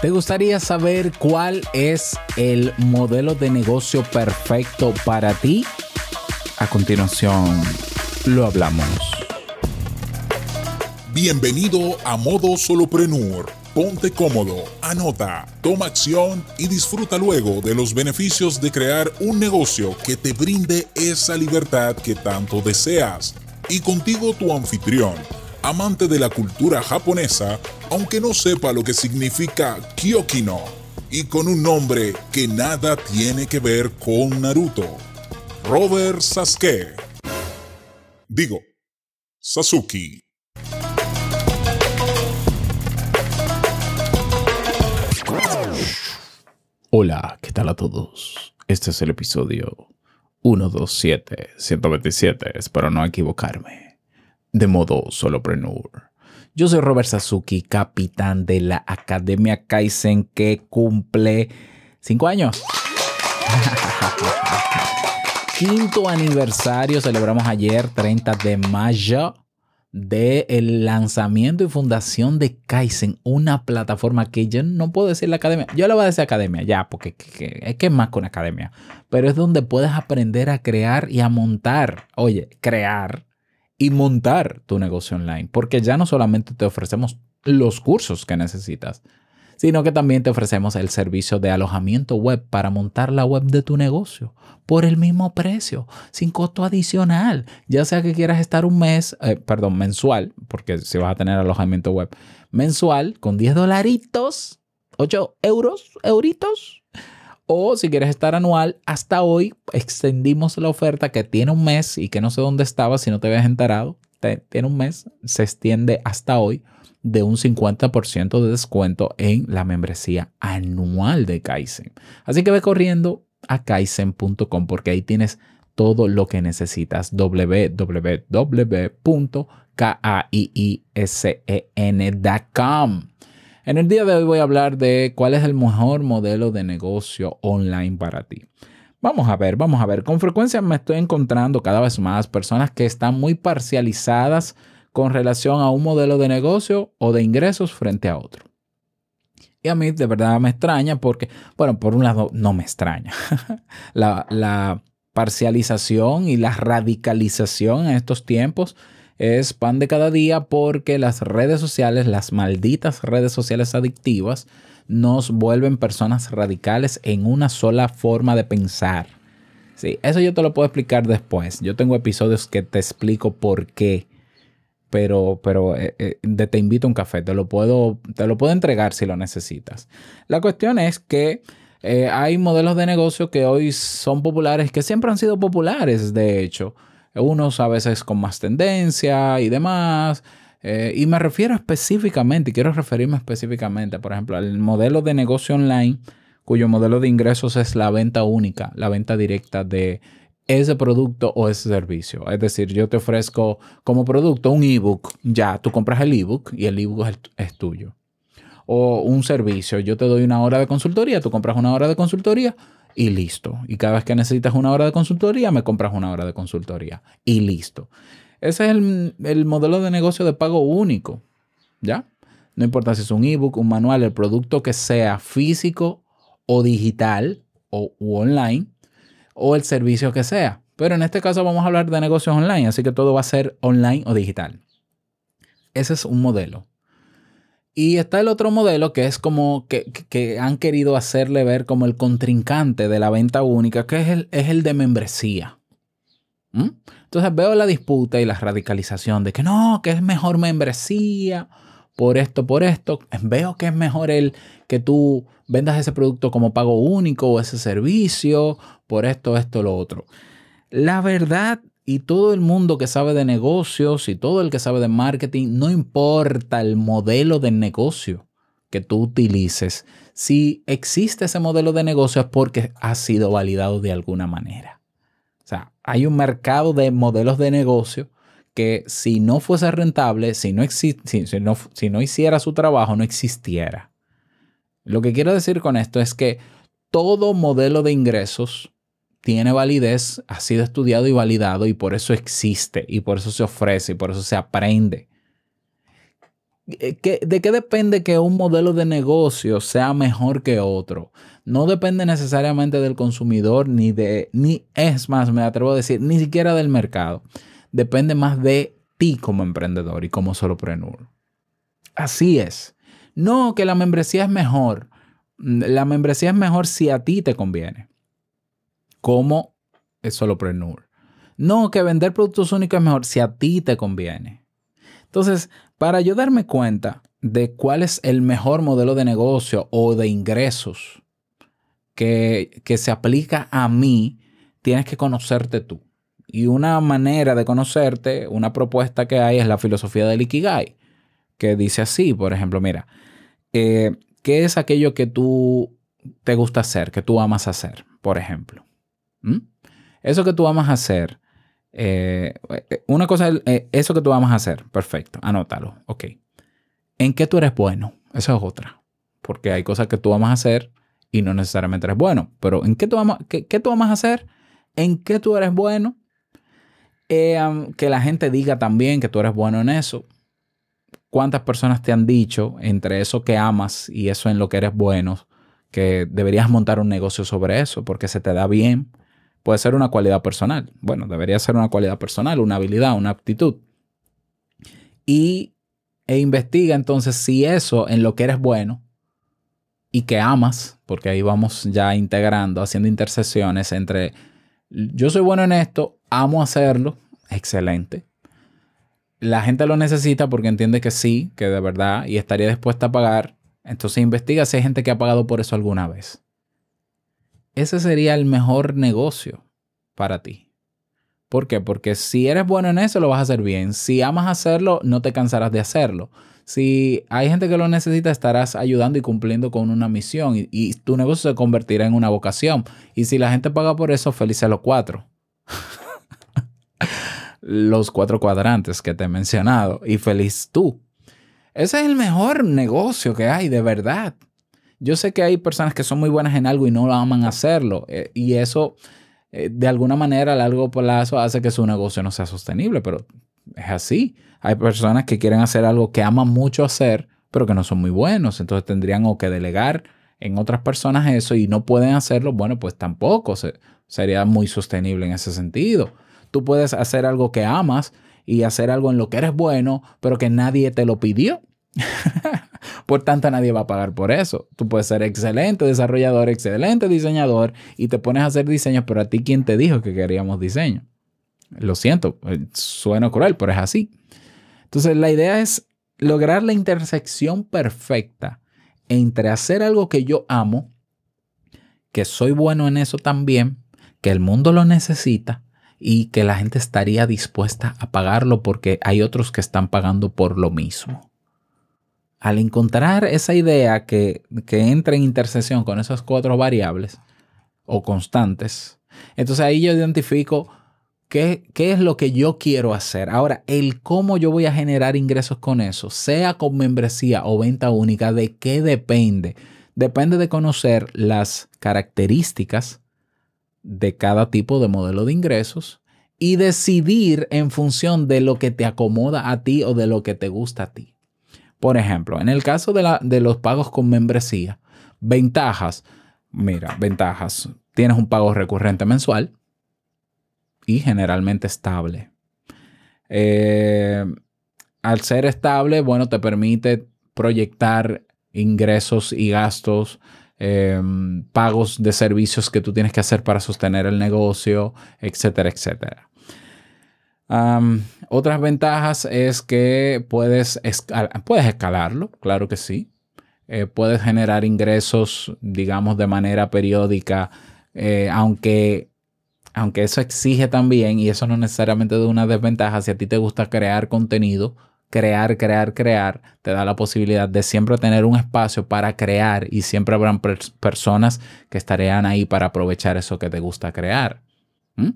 ¿Te gustaría saber cuál es el modelo de negocio perfecto para ti? A continuación, lo hablamos. Bienvenido a Modo Soloprenur. Ponte cómodo, anota, toma acción y disfruta luego de los beneficios de crear un negocio que te brinde esa libertad que tanto deseas. Y contigo tu anfitrión amante de la cultura japonesa, aunque no sepa lo que significa Kyokino, y con un nombre que nada tiene que ver con Naruto. Robert Sasuke. Digo, Sasuke. Hola, ¿qué tal a todos? Este es el episodio 127, 127, espero no equivocarme de modo solopreneur. Yo soy Robert Sasuki, capitán de la Academia Kaizen que cumple cinco años. Quinto aniversario, celebramos ayer, 30 de mayo, del lanzamiento y fundación de Kaizen, una plataforma que yo no puedo decir la academia, yo le voy a decir academia ya, porque es que es más que una academia, pero es donde puedes aprender a crear y a montar, oye, crear y montar tu negocio online, porque ya no solamente te ofrecemos los cursos que necesitas, sino que también te ofrecemos el servicio de alojamiento web para montar la web de tu negocio por el mismo precio, sin costo adicional, ya sea que quieras estar un mes, eh, perdón, mensual, porque si vas a tener alojamiento web mensual con 10 dolaritos, 8 euros, euritos, o si quieres estar anual, hasta hoy extendimos la oferta que tiene un mes y que no sé dónde estaba si no te habías enterado. Tiene un mes, se extiende hasta hoy de un 50% de descuento en la membresía anual de Kaizen. Así que ve corriendo a kaizen.com porque ahí tienes todo lo que necesitas. www.kaiisen.com. En el día de hoy voy a hablar de cuál es el mejor modelo de negocio online para ti. Vamos a ver, vamos a ver. Con frecuencia me estoy encontrando cada vez más personas que están muy parcializadas con relación a un modelo de negocio o de ingresos frente a otro. Y a mí de verdad me extraña porque, bueno, por un lado no me extraña. la, la parcialización y la radicalización en estos tiempos es pan de cada día porque las redes sociales, las malditas redes sociales adictivas, nos vuelven personas radicales en una sola forma de pensar. Sí, eso yo te lo puedo explicar después. Yo tengo episodios que te explico por qué. Pero, pero eh, eh, te invito a un café, te lo, puedo, te lo puedo entregar si lo necesitas. La cuestión es que eh, hay modelos de negocio que hoy son populares, que siempre han sido populares, de hecho unos a veces con más tendencia y demás. Eh, y me refiero específicamente, quiero referirme específicamente, por ejemplo, al modelo de negocio online, cuyo modelo de ingresos es la venta única, la venta directa de ese producto o ese servicio. Es decir, yo te ofrezco como producto un ebook, ya tú compras el ebook y el ebook es, es tuyo. O un servicio, yo te doy una hora de consultoría, tú compras una hora de consultoría y listo. Y cada vez que necesitas una hora de consultoría, me compras una hora de consultoría y listo. Ese es el, modelo de negocio de pago único. ¿Ya? No importa si es un ebook, un manual, el producto que sea físico o digital o online o el servicio que sea. Pero en este caso vamos a hablar de negocios online, así que todo va a ser online o digital. Ese es un modelo. Y está el otro modelo que es como que, han querido hacerle ver como el contrincante de la venta única, que es el, es el de membresía. ¿Mm? Entonces veo la disputa y la radicalización de que no, que es mejor membresía por esto, por esto. Veo que es mejor el que tú vendas ese producto como pago único o ese servicio por esto, esto, lo otro. La verdad y todo el mundo que sabe de negocios y todo el que sabe de marketing, no importa el modelo de negocio que tú utilices, si existe ese modelo de negocio es porque ha sido validado de alguna manera. O sea, hay un mercado de modelos de negocio que si no fuese rentable, si no, si, no, hiciera su trabajo, no existiera. Lo que quiero decir con esto es que todo modelo de ingresos tiene validez, ha sido estudiado y validado y por eso existe y por eso se ofrece y por eso se aprende. eh, ¿De qué depende que un modelo de negocio sea mejor que otro? No depende necesariamente del consumidor, ni de, ni es más, me atrevo a decir, ni siquiera del mercado. Depende más de ti como emprendedor y como solopreneur. Así es. No, que la membresía es mejor. La membresía es mejor si a ti te conviene. Como solopreneur. No, que vender productos únicos es mejor si a ti te conviene. Entonces, para yo darme cuenta de cuál es el mejor modelo de negocio o de ingresos que, que se aplica a mí, tienes que conocerte tú. Y una manera de conocerte, una propuesta que hay es la filosofía del Ikigai, que dice así, por ejemplo, mira, eh, ¿qué es aquello que tú te gusta hacer, que tú amas hacer, por ejemplo? ¿Mm? Eso que tú amas hacer, eh, una cosa, eh, eso que tú amas hacer, perfecto, anótalo, ok. ¿En qué tú eres bueno? Eso es otra, porque hay cosas que tú amas hacer y no necesariamente eres bueno, pero ¿en qué tú amas, qué, qué tú amas hacer? ¿En qué tú eres bueno? Eh, que la gente diga también que tú eres bueno en eso. ¿Cuántas personas te han dicho entre eso que amas y eso en lo que eres bueno que deberías montar un negocio sobre eso porque se te da bien? Puede ser una cualidad personal. Bueno, debería ser una cualidad personal, una habilidad, una aptitud. Y e investiga entonces si eso en lo que eres bueno y que amas, porque ahí vamos ya integrando, haciendo intercesiones entre yo soy bueno en esto, amo hacerlo, excelente. La gente lo necesita porque entiende que sí, que de verdad, y estaría dispuesta a pagar. Entonces investiga si hay gente que ha pagado por eso alguna vez. Ese sería el mejor negocio para ti. ¿Por qué? Porque si eres bueno en eso, lo vas a hacer bien. Si amas hacerlo, no te cansarás de hacerlo. Si hay gente que lo necesita, estarás ayudando y cumpliendo con una misión y, tu negocio se convertirá en una vocación. Y si la gente paga por eso, felices los cuatro. los cuatro cuadrantes que te he mencionado y feliz tú. Ese es el mejor negocio que hay, de verdad. Yo sé que hay personas que son muy buenas en algo y no lo aman hacerlo. Eh, y eso, eh, de alguna manera, a largo plazo hace que su negocio no sea sostenible, pero es así. Hay personas que quieren hacer algo que aman mucho hacer, pero que no son muy buenos. Entonces tendrían o que delegar en otras personas eso y no pueden hacerlo. Bueno, pues tampoco sería muy sostenible en ese sentido. Tú puedes hacer algo que amas y hacer algo en lo que eres bueno, pero que nadie te lo pidió. por tanto, nadie va a pagar por eso. Tú puedes ser excelente desarrollador, excelente diseñador y te pones a hacer diseños, pero a ti, ¿quién te dijo que queríamos diseño? Lo siento, eh, suena cruel, pero es así. Entonces, la idea es lograr la intersección perfecta entre hacer algo que yo amo, que soy bueno en eso también, que el mundo lo necesita y que la gente estaría dispuesta a pagarlo porque hay otros que están pagando por lo mismo. Al encontrar esa idea que, que entra en intersección con esas cuatro variables o constantes, entonces ahí yo identifico ¿Qué, es lo que yo quiero hacer? Ahora, el cómo yo voy a generar ingresos con eso, sea con membresía o venta única, ¿de qué depende? Depende de conocer las características de cada tipo de modelo de ingresos y decidir en función de lo que te acomoda a ti o de lo que te gusta a ti. Por ejemplo, en el caso de, la, de los pagos con membresía, ventajas, mira, ventajas, tienes un pago recurrente mensual, y generalmente estable. Eh, al ser estable, bueno, te permite proyectar ingresos y gastos, em, pagos de servicios que tú tienes que hacer para sostener el negocio, etcétera, etcétera. Otras ventajas es que puedes, puedes escalarlo, claro que sí. Eh, puedes generar ingresos, digamos, de manera periódica, eh, aunque aunque eso exige también, y eso no necesariamente de una desventaja, si a ti te gusta crear contenido, crear, crear, crear, te da la posibilidad de siempre tener un espacio para crear y siempre habrán personas que estarían ahí para aprovechar eso que te gusta crear. ¿Mm?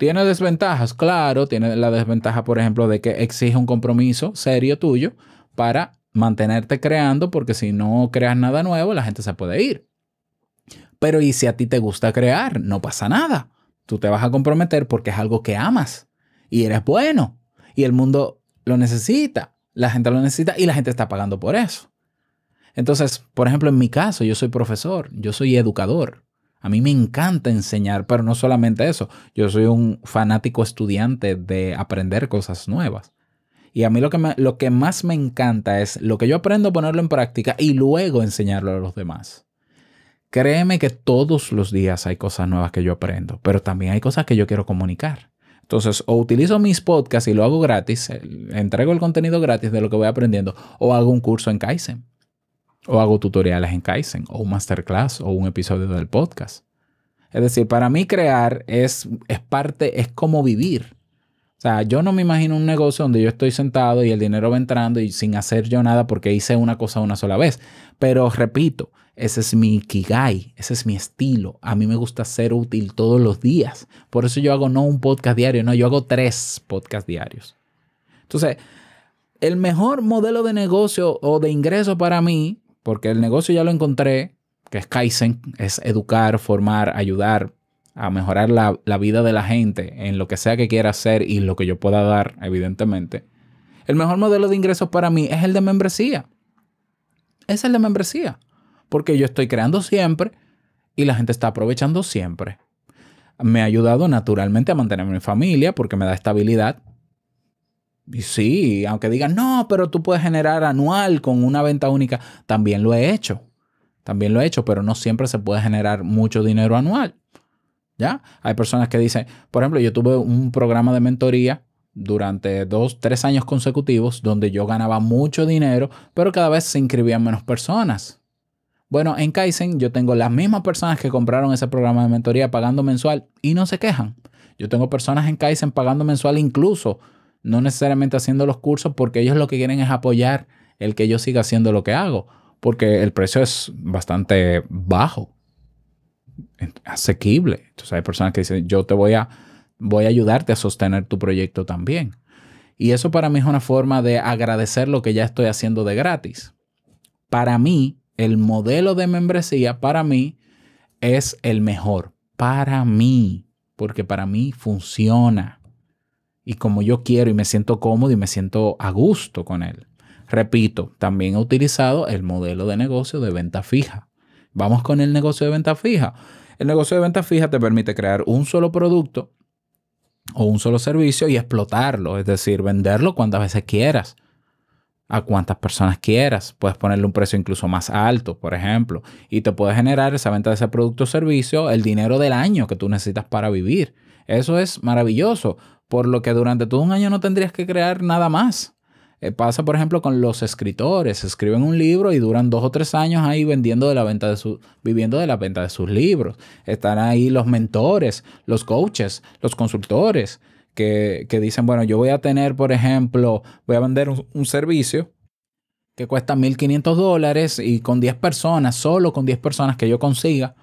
¿Tiene desventajas? Claro, tiene la desventaja, por ejemplo, de que exige un compromiso serio tuyo para mantenerte creando, porque si no creas nada nuevo, la gente se puede ir. Pero ¿y si a ti te gusta crear? No pasa nada. Tú te vas a comprometer porque es algo que amas y eres bueno y el mundo lo necesita. la gente lo necesita y la gente está pagando por eso. Entonces, por ejemplo, en mi caso, yo soy profesor, yo soy educador. A mí me encanta enseñar, pero no solamente eso. Yo soy un fanático estudiante de aprender cosas nuevas. Y a mí lo que, lo que más me encanta es lo que yo aprendo ponerlo en práctica y luego enseñarlo a los demás. Créeme que todos los días hay cosas nuevas que yo aprendo, pero también hay cosas que yo quiero comunicar. Entonces, o utilizo mis podcasts y lo hago gratis, entrego el contenido gratis de lo que voy aprendiendo, o hago un curso en Kaizen, o hago tutoriales en Kaizen, o un masterclass, o un episodio del podcast. Es decir, para mí crear es, es parte, es como vivir. O sea, yo no me imagino un negocio donde yo estoy sentado y el dinero va entrando y sin hacer yo nada porque hice una cosa una sola vez. Pero repito, ese es mi kigai, ese es mi estilo. A mí me gusta ser útil todos los días. Por eso yo hago no un podcast diario, no, yo hago tres podcasts diarios. Entonces, el mejor modelo de negocio o de ingreso para mí, porque el negocio ya lo encontré, que es Kaizen, es educar, formar, ayudar, a mejorar la, vida de la gente en lo que sea que quiera hacer y lo que yo pueda dar, evidentemente, el mejor modelo de ingresos para mí es el de membresía. Es el de membresía. Porque yo estoy creando siempre y la gente está aprovechando siempre. Me ha ayudado naturalmente a mantener mi familia porque me da estabilidad. Sí, aunque digan, no, pero tú puedes generar anual con una venta única, también lo he hecho. También lo he hecho, pero no siempre se puede generar mucho dinero anual. ¿Ya? Hay personas que dicen, por ejemplo, yo tuve un programa de mentoría durante dos, tres años consecutivos donde yo ganaba mucho dinero, pero cada vez se inscribían menos personas. Bueno, en Kaizen yo tengo las mismas personas que compraron ese programa de mentoría pagando mensual y no se quejan. Yo tengo personas en Kaizen pagando mensual incluso, no necesariamente haciendo los cursos porque ellos lo que quieren es apoyar el que yo siga haciendo lo que hago, porque el precio es bastante bajo asequible. Entonces hay personas que dicen, yo te voy a, voy a ayudarte a sostener tu proyecto también. Y eso para mí es una forma de agradecer lo que ya estoy haciendo de gratis. Para mí, el modelo de membresía, para mí, es el mejor. Para mí. Porque para mí funciona. Y como yo quiero y me siento cómodo y me siento a gusto con él. Repito, también he utilizado el modelo de negocio de venta fija. Vamos con el negocio de venta fija. El negocio de venta fija te permite crear un solo producto o un solo servicio y explotarlo, es decir, venderlo cuantas veces quieras, a cuantas personas quieras. Puedes ponerle un precio incluso más alto, por ejemplo, y te puede generar esa venta de ese producto o servicio el dinero del año que tú necesitas para vivir. Eso es maravilloso, por lo que durante todo un año no tendrías que crear nada más. Eh, pasa, por ejemplo, con los escritores. Escriben un libro y duran dos o tres años ahí vendiendo de la venta de su, viviendo de la venta de sus libros. Están ahí los mentores, los coaches, los consultores que, dicen, bueno, yo voy a tener, por ejemplo, voy a vender un, servicio que cuesta 1.500 dólares y con 10 personas, solo con 10 personas que yo consiga,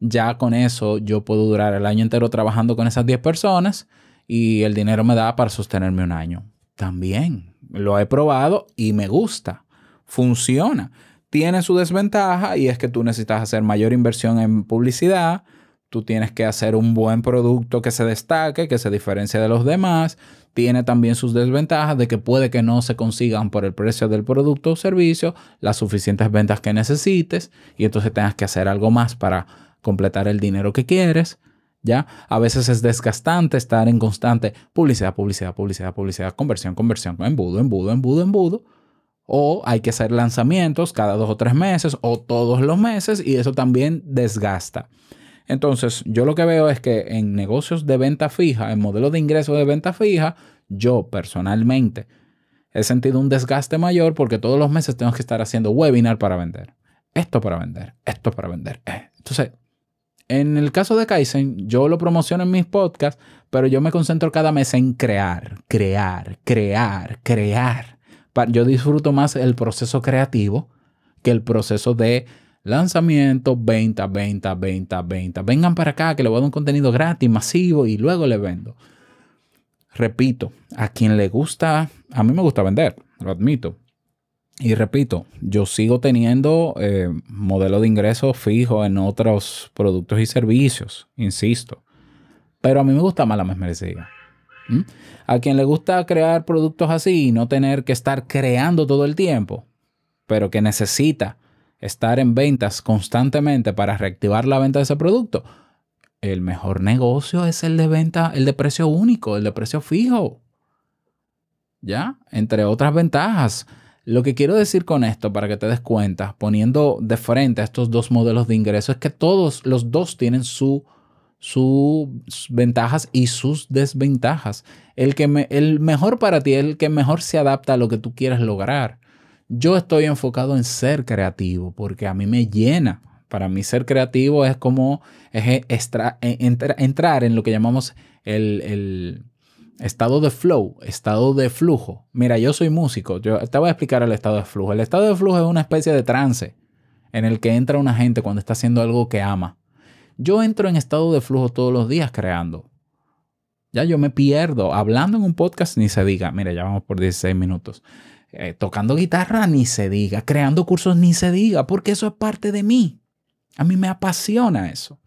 ya con eso yo puedo durar el año entero trabajando con esas 10 personas y el dinero me da para sostenerme un año. También lo he probado y me gusta. Funciona. Tiene su desventaja y es que tú necesitas hacer mayor inversión en publicidad. Tú tienes que hacer un buen producto que se destaque, que se diferencie de los demás. Tiene también sus desventajas de que puede que no se consigan por el precio del producto o servicio las suficientes ventas que necesites y entonces tengas que hacer algo más para completar el dinero que quieres. ¿Ya? A veces es desgastante estar en constante publicidad, publicidad, publicidad, publicidad, conversión, conversión, embudo, embudo, embudo, embudo. O hay que hacer lanzamientos cada dos o tres meses o todos los meses y eso también desgasta. Entonces, yo lo que veo es que en negocios de venta fija, en modelos de ingreso de venta fija, yo personalmente he sentido un desgaste mayor porque todos los meses tengo que estar haciendo webinar para vender. Esto para vender, esto para vender. Eh, entonces, en el caso de Kaizen, yo lo promociono en mis podcasts, pero yo me concentro cada mes en crear, crear, crear, crear. Yo disfruto más el proceso creativo que el proceso de lanzamiento, venta, venta, venta, venta. Vengan para acá que le voy a dar un contenido gratis, masivo y luego le vendo. Repito, a quien le gusta, a mí me gusta vender, lo admito. Y repito, yo sigo teniendo eh, modelo de ingreso fijo en otros productos y servicios, insisto. Pero a mí me gusta más la membresía. A quien le gusta crear productos así y no tener que estar creando todo el tiempo, pero que necesita estar en ventas constantemente para reactivar la venta de ese producto, el mejor negocio es el de venta, el de precio único, el de precio fijo. ¿Ya? Entre otras ventajas. Lo que quiero decir con esto, para que te des cuenta, poniendo de frente a estos dos modelos de ingreso, es que todos los dos tienen sus ventajas y sus desventajas. El, que el mejor para ti es el que mejor se adapta a lo que tú quieres lograr. Yo estoy enfocado en ser creativo porque a mí me llena. Para mí ser creativo es como es entrar en lo que llamamos el, estado de flow, estado de flujo. Mira, yo soy músico, yo te voy a explicar el estado de flujo. El estado de flujo es una especie de trance en el que entra una gente cuando está haciendo algo que ama. Yo entro en estado de flujo todos los días creando. Ya yo me pierdo. Hablando en un podcast ni se diga. Mira, ya vamos por 16 minutos. Eh, tocando guitarra ni se diga. Creando cursos ni se diga. Porque eso es parte de mí. A mí me apasiona eso.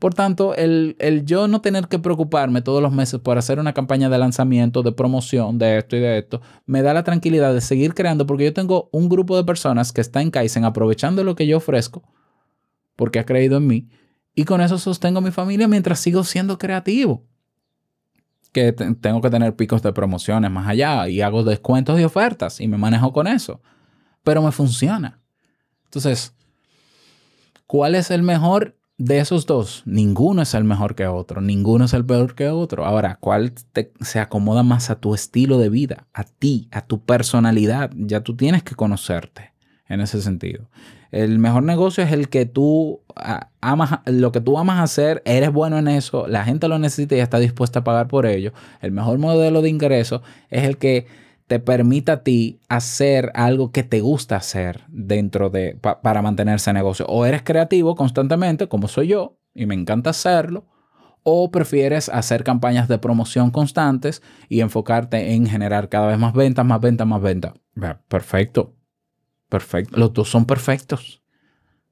Por tanto, el, yo no tener que preocuparme todos los meses por hacer una campaña de lanzamiento, de promoción, de esto y de esto, me da la tranquilidad de seguir creando porque yo tengo un grupo de personas que está en Kaizen aprovechando lo que yo ofrezco, porque ha creído en mí, y con eso sostengo mi familia mientras sigo siendo creativo. Que tengo que tener picos de promociones más allá y hago descuentos y ofertas y me manejo con eso. Pero me funciona. Entonces, ¿cuál es el mejor de esos dos, ninguno es el mejor que otro, ninguno es el peor que otro. Ahora, ¿cuál se acomoda más a tu estilo de vida, a ti, a tu personalidad? Ya tú tienes que conocerte en ese sentido. El mejor negocio es el que tú amas, lo que tú amas hacer, eres bueno en eso, la gente lo necesita y está dispuesta a pagar por ello. El mejor modelo de ingreso es el que te permita a ti hacer algo que te gusta hacer dentro de, para mantener ese negocio. O eres creativo constantemente, como soy yo, y me encanta hacerlo, o prefieres hacer campañas de promoción constantes y enfocarte en generar cada vez más ventas, más ventas, más ventas. Perfecto. Perfecto. Los dos son perfectos.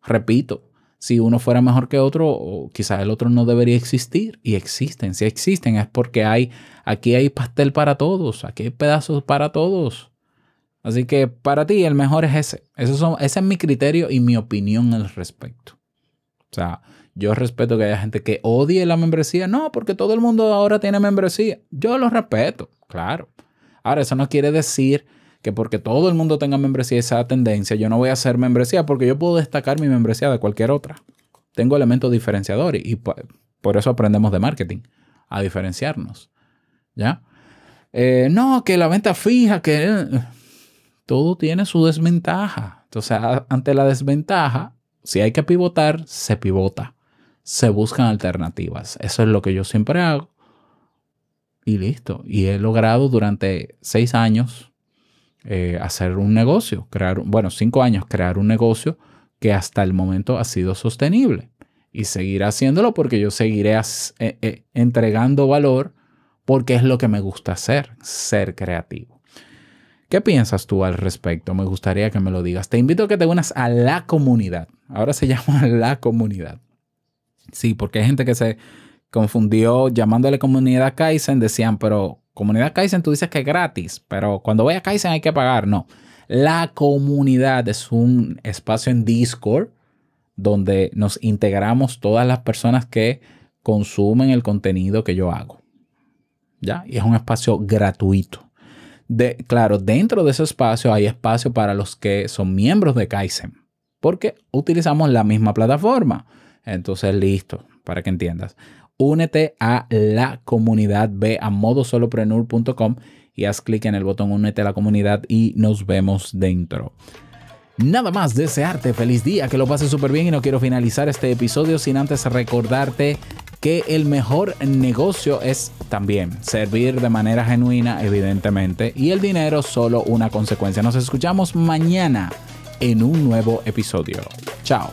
Repito, si uno fuera mejor que otro, quizás el otro no debería existir. Y existen. Si existen es porque hay, aquí hay pastel para todos, aquí hay pedazos para todos. Así que para ti el mejor es ese. Eso ese es mi criterio y mi opinión al respecto. O sea, yo respeto que haya gente que odie la membresía. No, porque todo el mundo ahora tiene membresía. Yo lo respeto, claro. Ahora, eso no quiere decir que porque todo el mundo tenga membresía esa tendencia, yo no voy a hacer membresía porque yo puedo destacar mi membresía de cualquier otra. Tengo elementos diferenciadores y por eso aprendemos de marketing, a diferenciarnos. ¿Ya? Eh, no, que la venta fija, que eh, todo tiene su desventaja. Entonces, ante la desventaja, si hay que pivotar, se pivota. Se buscan alternativas. Eso es lo que yo siempre hago. Y listo. Y he logrado durante seis años eh, hacer un negocio, crear, bueno, cinco años, crear un negocio que hasta el momento ha sido sostenible. Y seguir haciéndolo porque yo seguiré eh, eh, entregando valor porque es lo que me gusta hacer, ser creativo. ¿Qué piensas tú al respecto? Me gustaría que me lo digas. Te invito a que te unas a la comunidad. Ahora se llama la comunidad. Sí, porque hay gente que se confundió llamándole comunidad Kaizen, decían, pero Comunidad Kaizen, tú dices que es gratis, pero cuando voy a Kaizen hay que pagar. No. La comunidad es un espacio en Discord donde nos integramos todas las personas que consumen el contenido que yo hago. ¿Ya? Y es un espacio gratuito. De, claro, dentro de ese espacio hay espacio para los que son miembros de Kaizen, porque utilizamos la misma plataforma. Entonces, listo, para que entiendas únete a la comunidad. Ve a modosoloprenur.com y haz clic en el botón únete a la comunidad y nos vemos dentro. Nada más desearte feliz día, que lo pases súper bien y no quiero finalizar este episodio sin antes recordarte que el mejor negocio es también servir de manera genuina, evidentemente, y el dinero solo una consecuencia. Nos escuchamos mañana en un nuevo episodio. Chao.